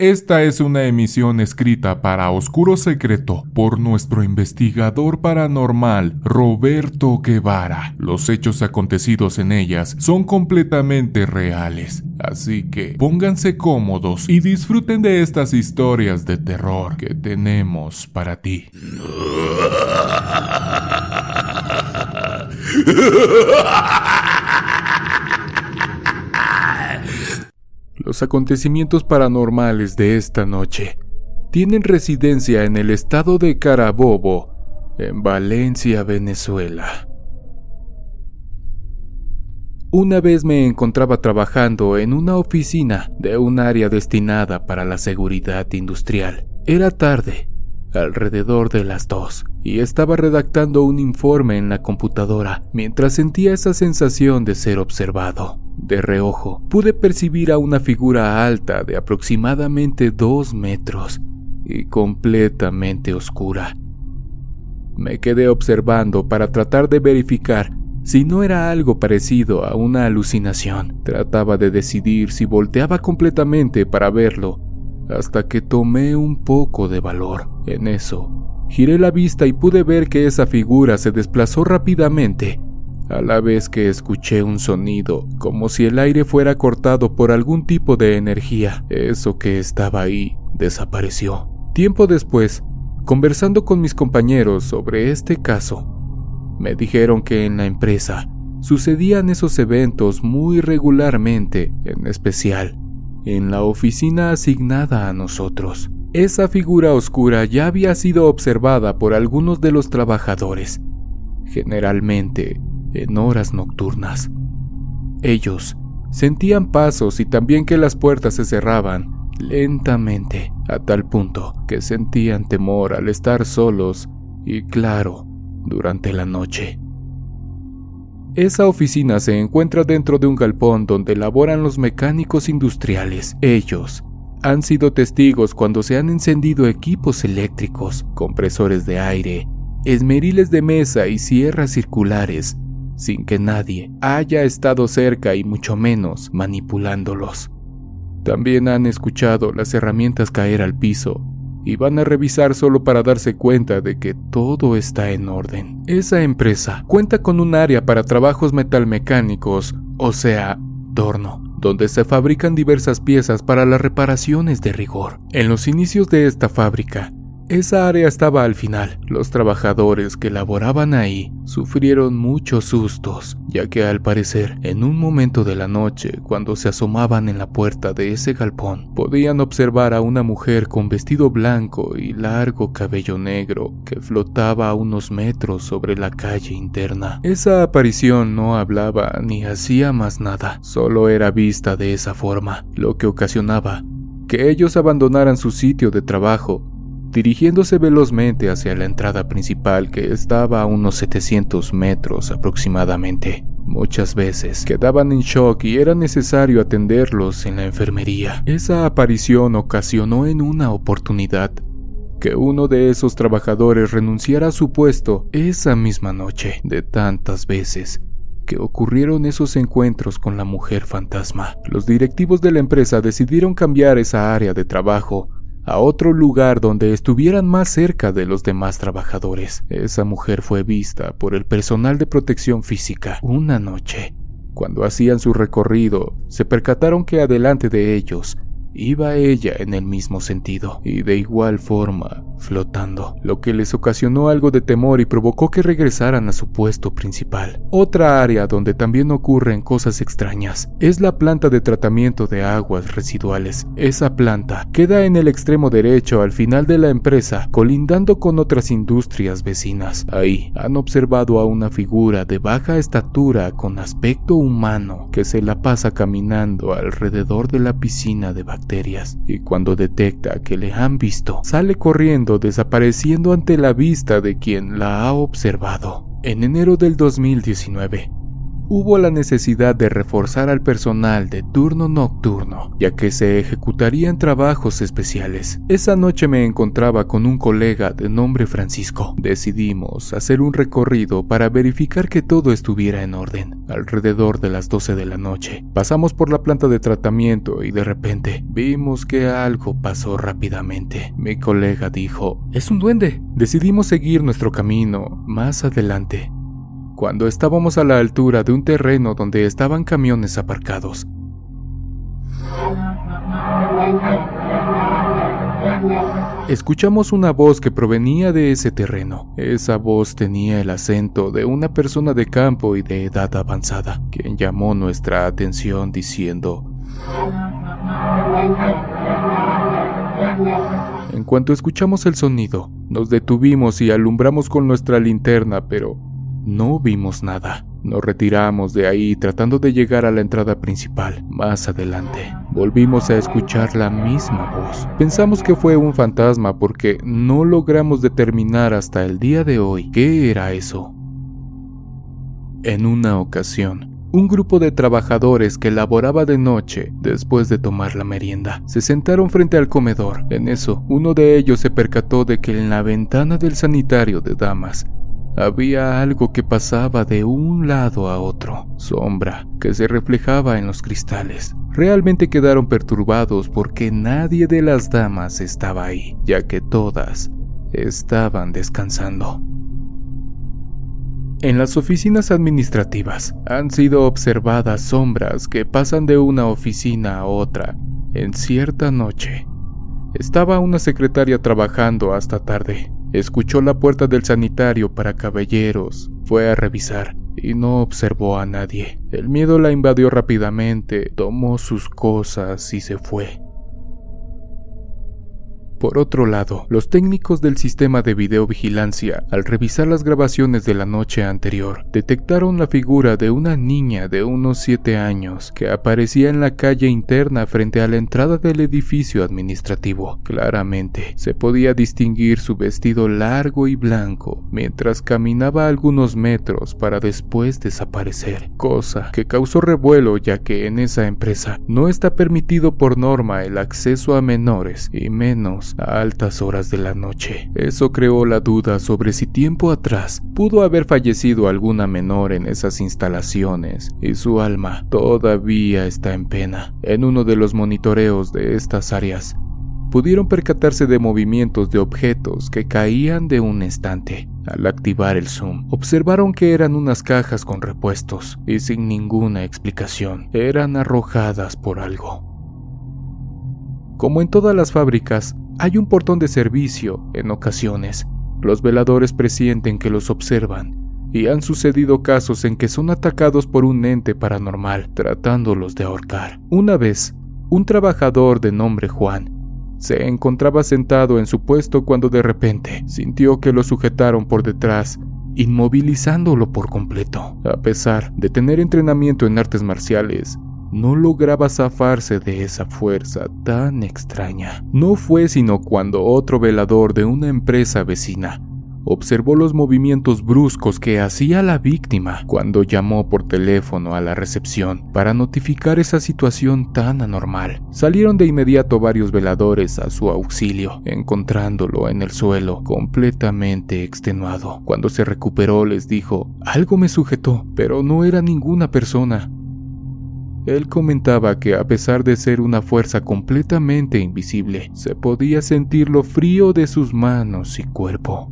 Esta es una emisión escrita para Oscuro Secreto por nuestro investigador paranormal Roberto Guevara. Los hechos acontecidos en ellas son completamente reales, así que pónganse cómodos y disfruten de estas historias de terror que tenemos para ti. Los acontecimientos paranormales de esta noche tienen residencia en el estado de Carabobo, en Valencia, Venezuela. Una vez me encontraba trabajando en una oficina de un área destinada para la seguridad industrial. Era tarde, alrededor de las dos, y estaba redactando un informe en la computadora mientras sentía esa sensación de ser observado. De reojo, pude percibir a una figura alta de aproximadamente dos metros y completamente oscura. Me quedé observando para tratar de verificar si no era algo parecido a una alucinación. Trataba de decidir si volteaba completamente para verlo, hasta que tomé un poco de valor. En eso, giré la vista y pude ver que esa figura se desplazó rápidamente a la vez que escuché un sonido, como si el aire fuera cortado por algún tipo de energía. Eso que estaba ahí desapareció. Tiempo después, conversando con mis compañeros sobre este caso, me dijeron que en la empresa sucedían esos eventos muy regularmente, en especial en la oficina asignada a nosotros. Esa figura oscura ya había sido observada por algunos de los trabajadores, generalmente en horas nocturnas. Ellos sentían pasos y también que las puertas se cerraban lentamente, a tal punto que sentían temor al estar solos y claro, durante la noche. Esa oficina se encuentra dentro de un galpón donde laboran los mecánicos industriales. Ellos han sido testigos cuando se han encendido equipos eléctricos, compresores de aire, esmeriles de mesa y sierras circulares sin que nadie haya estado cerca y mucho menos manipulándolos. También han escuchado las herramientas caer al piso y van a revisar solo para darse cuenta de que todo está en orden. Esa empresa cuenta con un área para trabajos metalmecánicos, o sea, torno, donde se fabrican diversas piezas para las reparaciones de rigor. En los inicios de esta fábrica, esa área estaba al final. Los trabajadores que laboraban ahí sufrieron muchos sustos, ya que al parecer, en un momento de la noche, cuando se asomaban en la puerta de ese galpón, podían observar a una mujer con vestido blanco y largo cabello negro que flotaba a unos metros sobre la calle interna. Esa aparición no hablaba ni hacía más nada, solo era vista de esa forma, lo que ocasionaba que ellos abandonaran su sitio de trabajo dirigiéndose velozmente hacia la entrada principal que estaba a unos 700 metros aproximadamente. Muchas veces quedaban en shock y era necesario atenderlos en la enfermería. Esa aparición ocasionó en una oportunidad que uno de esos trabajadores renunciara a su puesto esa misma noche, de tantas veces que ocurrieron esos encuentros con la mujer fantasma. Los directivos de la empresa decidieron cambiar esa área de trabajo a otro lugar donde estuvieran más cerca de los demás trabajadores. Esa mujer fue vista por el personal de protección física una noche. Cuando hacían su recorrido, se percataron que adelante de ellos Iba ella en el mismo sentido y de igual forma flotando, lo que les ocasionó algo de temor y provocó que regresaran a su puesto principal. Otra área donde también ocurren cosas extrañas es la planta de tratamiento de aguas residuales. Esa planta queda en el extremo derecho al final de la empresa, colindando con otras industrias vecinas. Ahí han observado a una figura de baja estatura con aspecto humano que se la pasa caminando alrededor de la piscina de y cuando detecta que le han visto, sale corriendo desapareciendo ante la vista de quien la ha observado. En enero del 2019, hubo la necesidad de reforzar al personal de turno nocturno, ya que se ejecutarían trabajos especiales. Esa noche me encontraba con un colega de nombre Francisco. Decidimos hacer un recorrido para verificar que todo estuviera en orden. Alrededor de las 12 de la noche, pasamos por la planta de tratamiento y de repente vimos que algo pasó rápidamente. Mi colega dijo, es un duende. Decidimos seguir nuestro camino más adelante. Cuando estábamos a la altura de un terreno donde estaban camiones aparcados, Escuchamos una voz que provenía de ese terreno. Esa voz tenía el acento de una persona de campo y de edad avanzada, quien llamó nuestra atención diciendo... En cuanto escuchamos el sonido, nos detuvimos y alumbramos con nuestra linterna, pero no vimos nada. Nos retiramos de ahí tratando de llegar a la entrada principal. Más adelante, volvimos a escuchar la misma voz. Pensamos que fue un fantasma porque no logramos determinar hasta el día de hoy qué era eso. En una ocasión, un grupo de trabajadores que laboraba de noche, después de tomar la merienda, se sentaron frente al comedor. En eso, uno de ellos se percató de que en la ventana del sanitario de damas había algo que pasaba de un lado a otro, sombra, que se reflejaba en los cristales. Realmente quedaron perturbados porque nadie de las damas estaba ahí, ya que todas estaban descansando. En las oficinas administrativas han sido observadas sombras que pasan de una oficina a otra en cierta noche. Estaba una secretaria trabajando hasta tarde, Escuchó la puerta del sanitario para caballeros, fue a revisar y no observó a nadie. El miedo la invadió rápidamente, tomó sus cosas y se fue. Por otro lado, los técnicos del sistema de videovigilancia, al revisar las grabaciones de la noche anterior, detectaron la figura de una niña de unos 7 años que aparecía en la calle interna frente a la entrada del edificio administrativo. Claramente, se podía distinguir su vestido largo y blanco mientras caminaba algunos metros para después desaparecer, cosa que causó revuelo ya que en esa empresa no está permitido por norma el acceso a menores y menos a altas horas de la noche. Eso creó la duda sobre si tiempo atrás pudo haber fallecido alguna menor en esas instalaciones y su alma todavía está en pena. En uno de los monitoreos de estas áreas, pudieron percatarse de movimientos de objetos que caían de un estante. Al activar el zoom, observaron que eran unas cajas con repuestos y sin ninguna explicación, eran arrojadas por algo. Como en todas las fábricas, hay un portón de servicio en ocasiones. Los veladores presienten que los observan y han sucedido casos en que son atacados por un ente paranormal tratándolos de ahorcar. Una vez, un trabajador de nombre Juan se encontraba sentado en su puesto cuando de repente sintió que lo sujetaron por detrás, inmovilizándolo por completo. A pesar de tener entrenamiento en artes marciales, no lograba zafarse de esa fuerza tan extraña. No fue sino cuando otro velador de una empresa vecina observó los movimientos bruscos que hacía la víctima cuando llamó por teléfono a la recepción para notificar esa situación tan anormal. Salieron de inmediato varios veladores a su auxilio, encontrándolo en el suelo completamente extenuado. Cuando se recuperó les dijo, algo me sujetó, pero no era ninguna persona. Él comentaba que a pesar de ser una fuerza completamente invisible, se podía sentir lo frío de sus manos y cuerpo.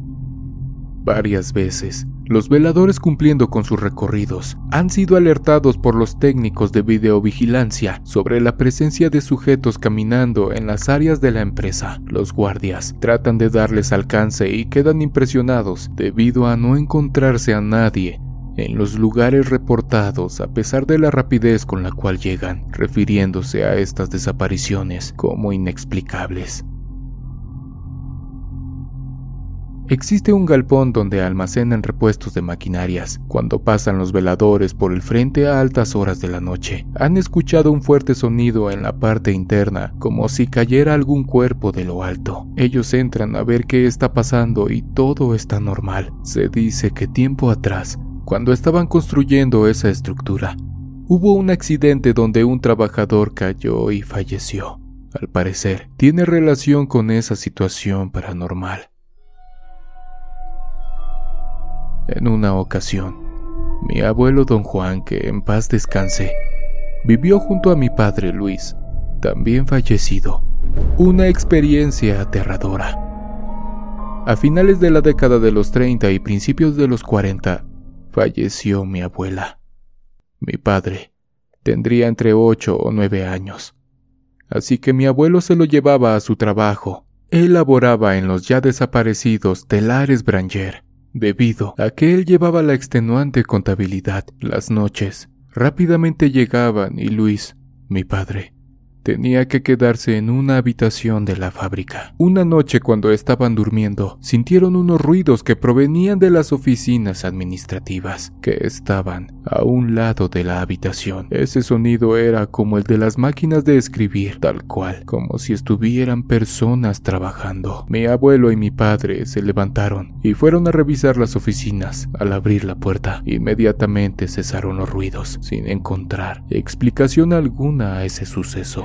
Varias veces, los veladores cumpliendo con sus recorridos han sido alertados por los técnicos de videovigilancia sobre la presencia de sujetos caminando en las áreas de la empresa. Los guardias tratan de darles alcance y quedan impresionados debido a no encontrarse a nadie en los lugares reportados a pesar de la rapidez con la cual llegan, refiriéndose a estas desapariciones como inexplicables. Existe un galpón donde almacenan repuestos de maquinarias. Cuando pasan los veladores por el frente a altas horas de la noche, han escuchado un fuerte sonido en la parte interna, como si cayera algún cuerpo de lo alto. Ellos entran a ver qué está pasando y todo está normal. Se dice que tiempo atrás Cuando estaban construyendo esa estructura, hubo un accidente donde un trabajador cayó y falleció. Al parecer, tiene relación con esa situación paranormal. En una ocasión, mi abuelo don Juan, que en paz descanse, vivió junto a mi padre Luis, también fallecido, una experiencia aterradora. A finales de la década de los 30 y principios de los 40, falleció mi abuela. Mi padre tendría entre 8 o 9 años. Así que mi abuelo se lo llevaba a su trabajo. Él laboraba en los ya desaparecidos telares Branger, debido a que él llevaba la extenuante contabilidad. Las noches rápidamente llegaban y Luis, mi padre, Tenía que quedarse en una habitación de la fábrica. Una noche cuando estaban durmiendo, sintieron unos ruidos que provenían de las oficinas administrativas, que estaban a un lado de la habitación. Ese sonido era como el de las máquinas de escribir, tal cual, como si estuvieran personas trabajando. Mi abuelo y mi padre se levantaron y fueron a revisar las oficinas. Al abrir la puerta, inmediatamente cesaron los ruidos, sin encontrar explicación alguna a ese suceso.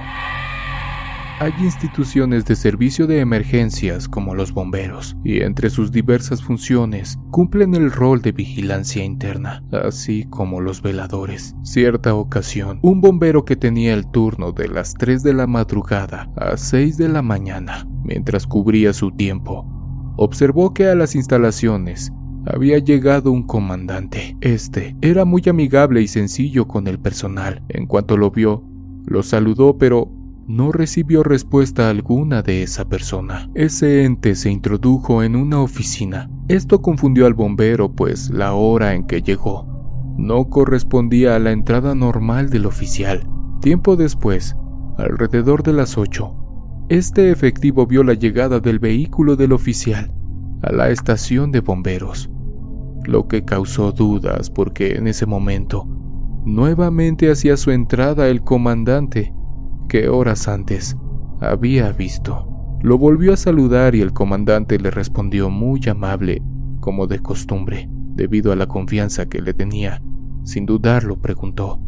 Hay instituciones de servicio de emergencias como los bomberos, y entre sus diversas funciones cumplen el rol de vigilancia interna, así como los veladores. Cierta ocasión, un bombero que tenía el turno de las 3 de la madrugada a 6 de la mañana, mientras cubría su tiempo, observó que a las instalaciones había llegado un comandante. Este era muy amigable y sencillo con el personal. En cuanto lo vio, lo saludó pero no recibió respuesta alguna de esa persona. Ese ente se introdujo en una oficina. Esto confundió al bombero, pues la hora en que llegó no correspondía a la entrada normal del oficial. Tiempo después, alrededor de las 8, este efectivo vio la llegada del vehículo del oficial a la estación de bomberos, lo que causó dudas porque en ese momento Nuevamente hacía su entrada el comandante, que horas antes había visto. Lo volvió a saludar y el comandante le respondió muy amable, como de costumbre, debido a la confianza que le tenía. Sin dudarlo, preguntó,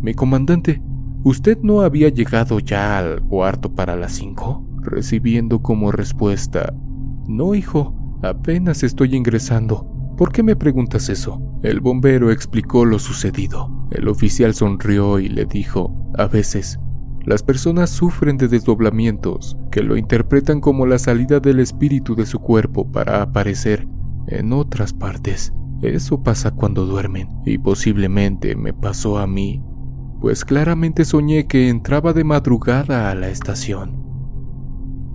Mi comandante, ¿usted no había llegado ya al cuarto para las cinco? Recibiendo como respuesta, No, hijo, apenas estoy ingresando. ¿Por qué me preguntas eso? El bombero explicó lo sucedido. El oficial sonrió y le dijo, a veces, las personas sufren de desdoblamientos que lo interpretan como la salida del espíritu de su cuerpo para aparecer en otras partes. Eso pasa cuando duermen y posiblemente me pasó a mí, pues claramente soñé que entraba de madrugada a la estación.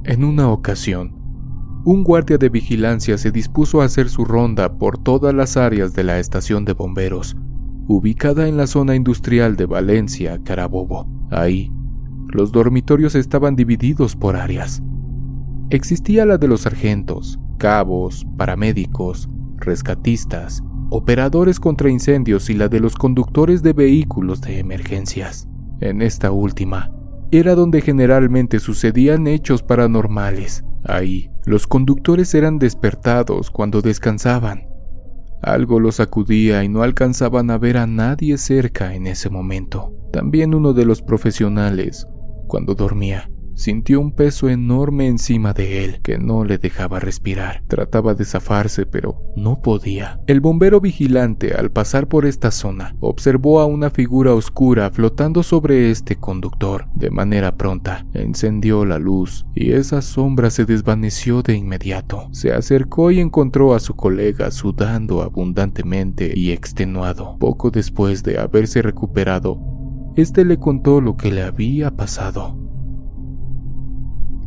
En una ocasión, un guardia de vigilancia se dispuso a hacer su ronda por todas las áreas de la estación de bomberos, ubicada en la zona industrial de Valencia, Carabobo. Ahí, los dormitorios estaban divididos por áreas. Existía la de los sargentos, cabos, paramédicos, rescatistas, operadores contra incendios y la de los conductores de vehículos de emergencias. En esta última, era donde generalmente sucedían hechos paranormales. Ahí, los conductores eran despertados cuando descansaban. Algo los sacudía y no alcanzaban a ver a nadie cerca en ese momento. También uno de los profesionales, cuando dormía, Sintió un peso enorme encima de él que no le dejaba respirar. Trataba de zafarse, pero no podía. El bombero vigilante, al pasar por esta zona, observó a una figura oscura flotando sobre este conductor. De manera pronta, encendió la luz y esa sombra se desvaneció de inmediato. Se acercó y encontró a su colega sudando abundantemente y extenuado. Poco después de haberse recuperado, este le contó lo que le había pasado.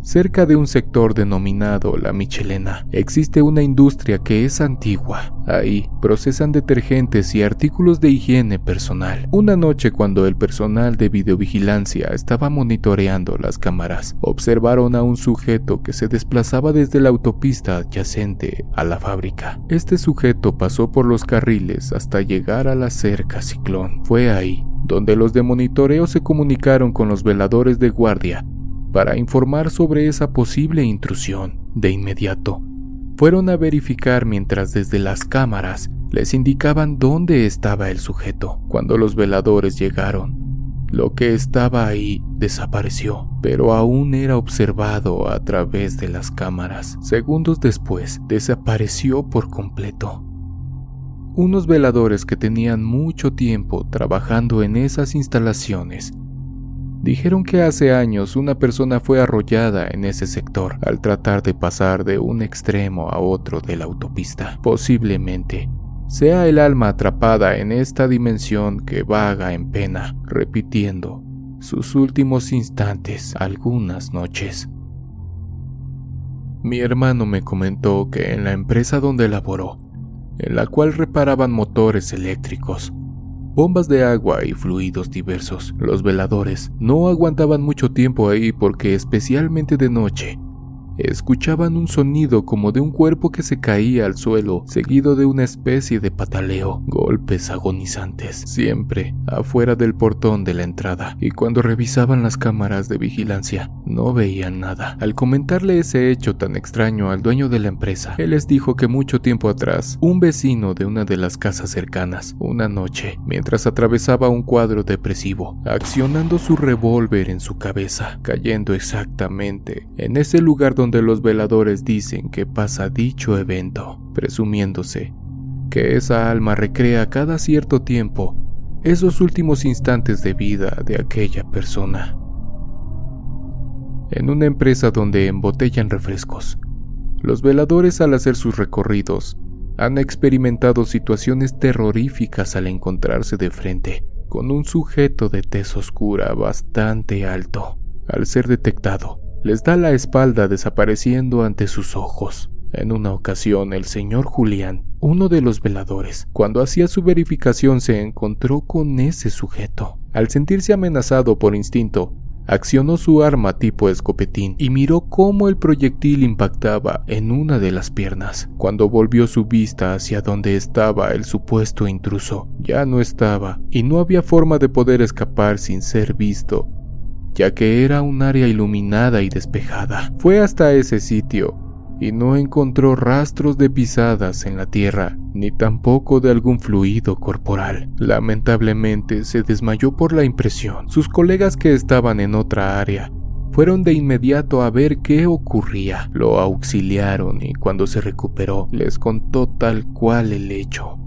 Cerca de un sector denominado La Michelena existe una industria que es antigua. Ahí procesan detergentes y artículos de higiene personal. Una noche cuando el personal de videovigilancia estaba monitoreando las cámaras, observaron a un sujeto que se desplazaba desde la autopista adyacente a la fábrica. Este sujeto pasó por los carriles hasta llegar a la cerca Ciclón. Fue ahí donde los de monitoreo se comunicaron con los veladores de guardia para informar sobre esa posible intrusión. De inmediato, fueron a verificar mientras desde las cámaras les indicaban dónde estaba el sujeto. Cuando los veladores llegaron, lo que estaba ahí desapareció, pero aún era observado a través de las cámaras. Segundos después, desapareció por completo. Unos veladores que tenían mucho tiempo trabajando en esas instalaciones dijeron que hace años una persona fue arrollada en ese sector al tratar de pasar de un extremo a otro de la autopista. Posiblemente sea el alma atrapada en esta dimensión que vaga en pena, repitiendo sus últimos instantes algunas noches. Mi hermano me comentó que en la empresa donde laboró, en la cual reparaban motores eléctricos, bombas de agua y fluidos diversos, los veladores no aguantaban mucho tiempo ahí porque especialmente de noche escuchaban un sonido como de un cuerpo que se caía al suelo, seguido de una especie de pataleo, golpes agonizantes, siempre afuera del portón de la entrada, y cuando revisaban las cámaras de vigilancia, no veían nada. Al comentarle ese hecho tan extraño al dueño de la empresa, él les dijo que mucho tiempo atrás, un vecino de una de las casas cercanas, una noche, mientras atravesaba un cuadro depresivo, accionando su revólver en su cabeza, cayendo exactamente en ese lugar donde donde los veladores dicen que pasa dicho evento, presumiéndose que esa alma recrea cada cierto tiempo esos últimos instantes de vida de aquella persona. En una empresa donde embotellan refrescos, los veladores al hacer sus recorridos han experimentado situaciones terroríficas al encontrarse de frente con un sujeto de tez oscura bastante alto. Al ser detectado, les da la espalda desapareciendo ante sus ojos. En una ocasión, el señor Julián, uno de los veladores, cuando hacía su verificación se encontró con ese sujeto. Al sentirse amenazado por instinto, accionó su arma tipo escopetín y miró cómo el proyectil impactaba en una de las piernas. Cuando volvió su vista hacia donde estaba el supuesto intruso, ya no estaba y no había forma de poder escapar sin ser visto ya que era un área iluminada y despejada. Fue hasta ese sitio y no encontró rastros de pisadas en la tierra, ni tampoco de algún fluido corporal. Lamentablemente se desmayó por la impresión. Sus colegas que estaban en otra área fueron de inmediato a ver qué ocurría. Lo auxiliaron y cuando se recuperó les contó tal cual el hecho.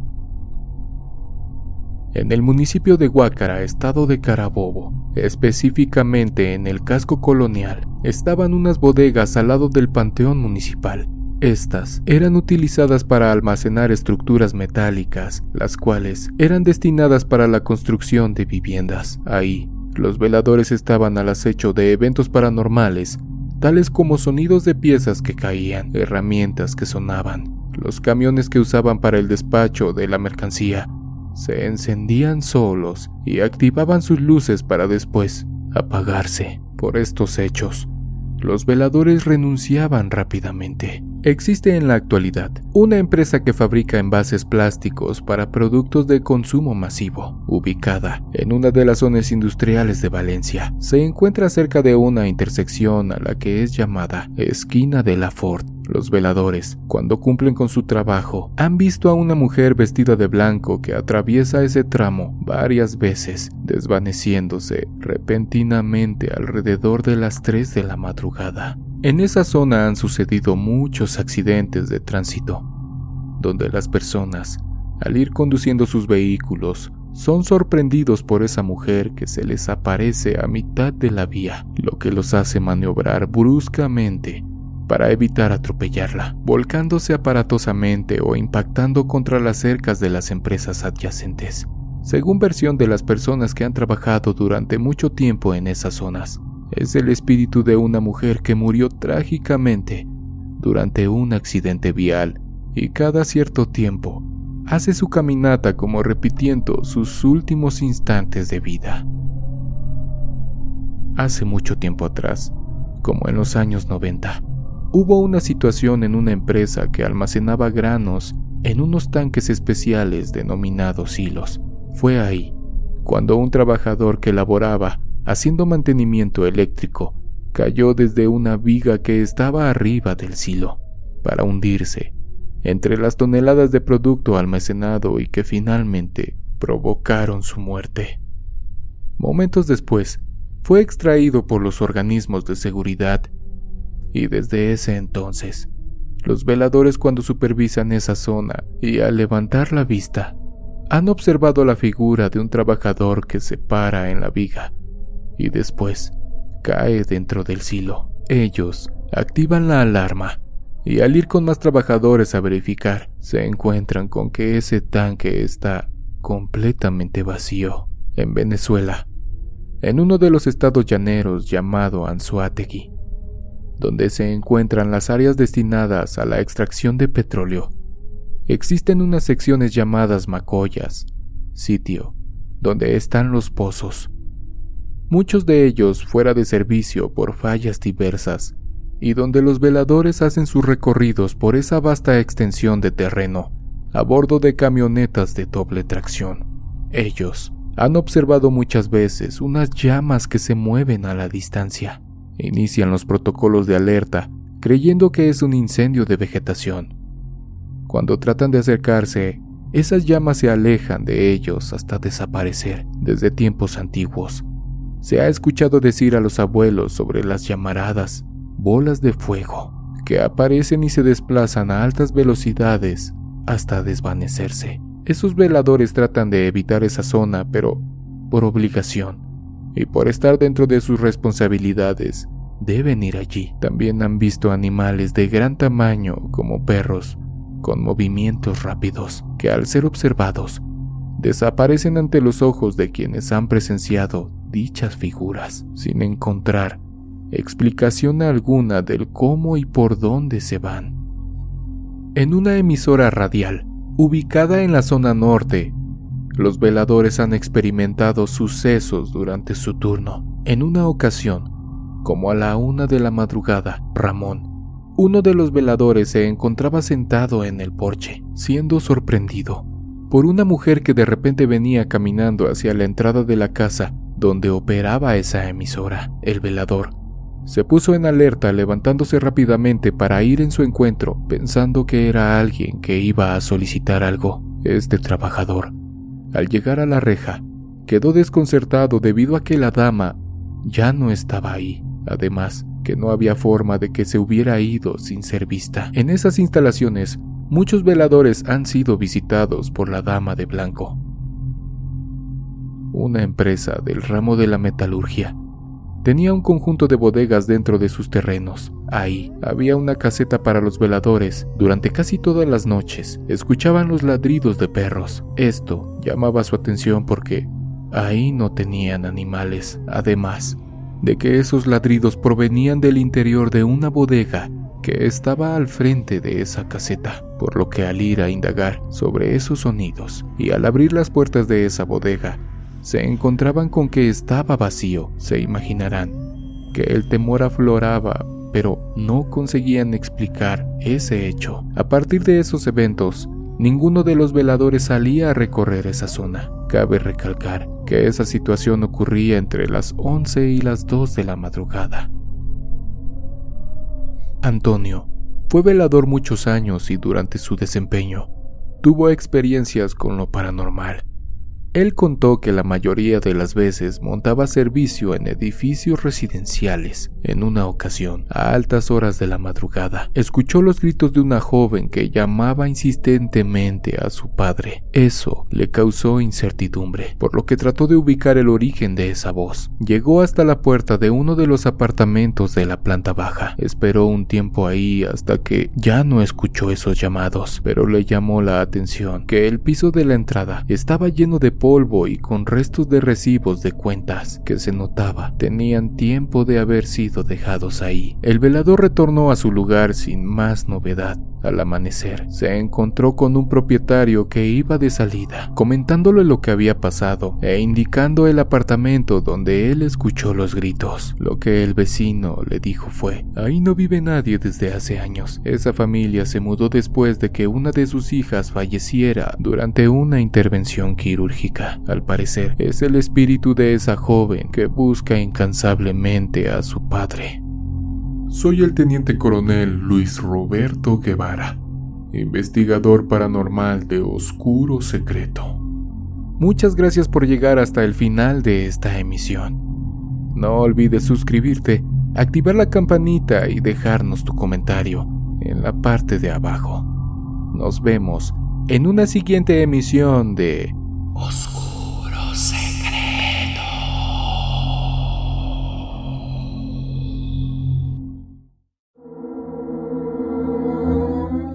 En el municipio de Huácara, estado de Carabobo, específicamente en el casco colonial, estaban unas bodegas al lado del panteón municipal. Estas eran utilizadas para almacenar estructuras metálicas, las cuales eran destinadas para la construcción de viviendas. Ahí, los veladores estaban al acecho de eventos paranormales, tales como sonidos de piezas que caían, herramientas que sonaban, los camiones que usaban para el despacho de la mercancía, se encendían solos y activaban sus luces para después apagarse. Por estos hechos, los veladores renunciaban rápidamente. Existe en la actualidad una empresa que fabrica envases plásticos para productos de consumo masivo, ubicada en una de las zonas industriales de Valencia. Se encuentra cerca de una intersección a la que es llamada Esquina de la Ford. Los veladores, cuando cumplen con su trabajo, han visto a una mujer vestida de blanco que atraviesa ese tramo varias veces, desvaneciéndose repentinamente alrededor de las 3 de la madrugada. En esa zona han sucedido muchos accidentes de tránsito, donde las personas, al ir conduciendo sus vehículos, son sorprendidos por esa mujer que se les aparece a mitad de la vía, lo que los hace maniobrar bruscamente para evitar atropellarla, volcándose aparatosamente o impactando contra las cercas de las empresas adyacentes. Según versión de las personas que han trabajado durante mucho tiempo en esas zonas, es el espíritu de una mujer que murió trágicamente durante un accidente vial y cada cierto tiempo hace su caminata como repitiendo sus últimos instantes de vida. Hace mucho tiempo atrás, como en los años 90, hubo una situación en una empresa que almacenaba granos en unos tanques especiales denominados hilos. Fue ahí cuando un trabajador que laboraba haciendo mantenimiento eléctrico, cayó desde una viga que estaba arriba del silo, para hundirse entre las toneladas de producto almacenado y que finalmente provocaron su muerte. Momentos después, fue extraído por los organismos de seguridad y desde ese entonces, los veladores cuando supervisan esa zona y al levantar la vista, han observado la figura de un trabajador que se para en la viga y después cae dentro del silo. Ellos activan la alarma y al ir con más trabajadores a verificar, se encuentran con que ese tanque está completamente vacío. En Venezuela, en uno de los estados llaneros llamado Anzuategui, donde se encuentran las áreas destinadas a la extracción de petróleo, existen unas secciones llamadas macoyas, sitio donde están los pozos. Muchos de ellos fuera de servicio por fallas diversas y donde los veladores hacen sus recorridos por esa vasta extensión de terreno a bordo de camionetas de doble tracción. Ellos han observado muchas veces unas llamas que se mueven a la distancia. Inician los protocolos de alerta creyendo que es un incendio de vegetación. Cuando tratan de acercarse, esas llamas se alejan de ellos hasta desaparecer desde tiempos antiguos. Se ha escuchado decir a los abuelos sobre las llamaradas bolas de fuego, que aparecen y se desplazan a altas velocidades hasta desvanecerse. Esos veladores tratan de evitar esa zona, pero por obligación y por estar dentro de sus responsabilidades, deben ir allí. También han visto animales de gran tamaño como perros, con movimientos rápidos, que al ser observados, desaparecen ante los ojos de quienes han presenciado dichas figuras, sin encontrar explicación alguna del cómo y por dónde se van. En una emisora radial, ubicada en la zona norte, los veladores han experimentado sucesos durante su turno. En una ocasión, como a la una de la madrugada, Ramón, uno de los veladores, se encontraba sentado en el porche, siendo sorprendido por una mujer que de repente venía caminando hacia la entrada de la casa donde operaba esa emisora. El velador se puso en alerta levantándose rápidamente para ir en su encuentro, pensando que era alguien que iba a solicitar algo. Este trabajador, al llegar a la reja, quedó desconcertado debido a que la dama ya no estaba ahí. Además, que no había forma de que se hubiera ido sin ser vista. En esas instalaciones, muchos veladores han sido visitados por la dama de blanco, una empresa del ramo de la metalurgia Tenía un conjunto de bodegas dentro de sus terrenos. Ahí había una caseta para los veladores. Durante casi todas las noches escuchaban los ladridos de perros. Esto llamaba su atención porque ahí no tenían animales, además de que esos ladridos provenían del interior de una bodega que estaba al frente de esa caseta, por lo que al ir a indagar sobre esos sonidos y al abrir las puertas de esa bodega, se encontraban con que estaba vacío, se imaginarán, que el temor afloraba, pero no conseguían explicar ese hecho. A partir de esos eventos, ninguno de los veladores salía a recorrer esa zona. Cabe recalcar que esa situación ocurría entre las 11 y las 2 de la madrugada. Antonio fue velador muchos años y durante su desempeño tuvo experiencias con lo paranormal él contó que la mayoría de las veces montaba servicio en edificios residenciales. En una ocasión, a altas horas de la madrugada, escuchó los gritos de una joven que llamaba insistentemente a su padre. Eso le causó incertidumbre, por lo que trató de ubicar el origen de esa voz. Llegó hasta la puerta de uno de los apartamentos de la planta baja. Esperó un tiempo ahí hasta que ya no escuchó esos llamados, pero le llamó la atención que el piso de la entrada estaba lleno de polvo y con restos de recibos de cuentas que se notaba tenían tiempo de haber sido dejados ahí. El velador retornó a su lugar sin más novedad. Al amanecer, se encontró con un propietario que iba de salida, comentándole lo que había pasado e indicando el apartamento donde él escuchó los gritos. Lo que el vecino le dijo fue, ahí no vive nadie desde hace años. Esa familia se mudó después de que una de sus hijas falleciera durante una intervención quirúrgica. Al parecer, es el espíritu de esa joven que busca incansablemente a su padre. Soy el teniente coronel Luis Roberto Guevara investigador paranormal de Oscuro Secreto. Muchas gracias por llegar hasta el final de esta emisión. No olvides suscribirte, activar la campanita y dejarnos tu comentario en la parte de abajo. Nos vemos en una siguiente emisión de Oscuro Secreto.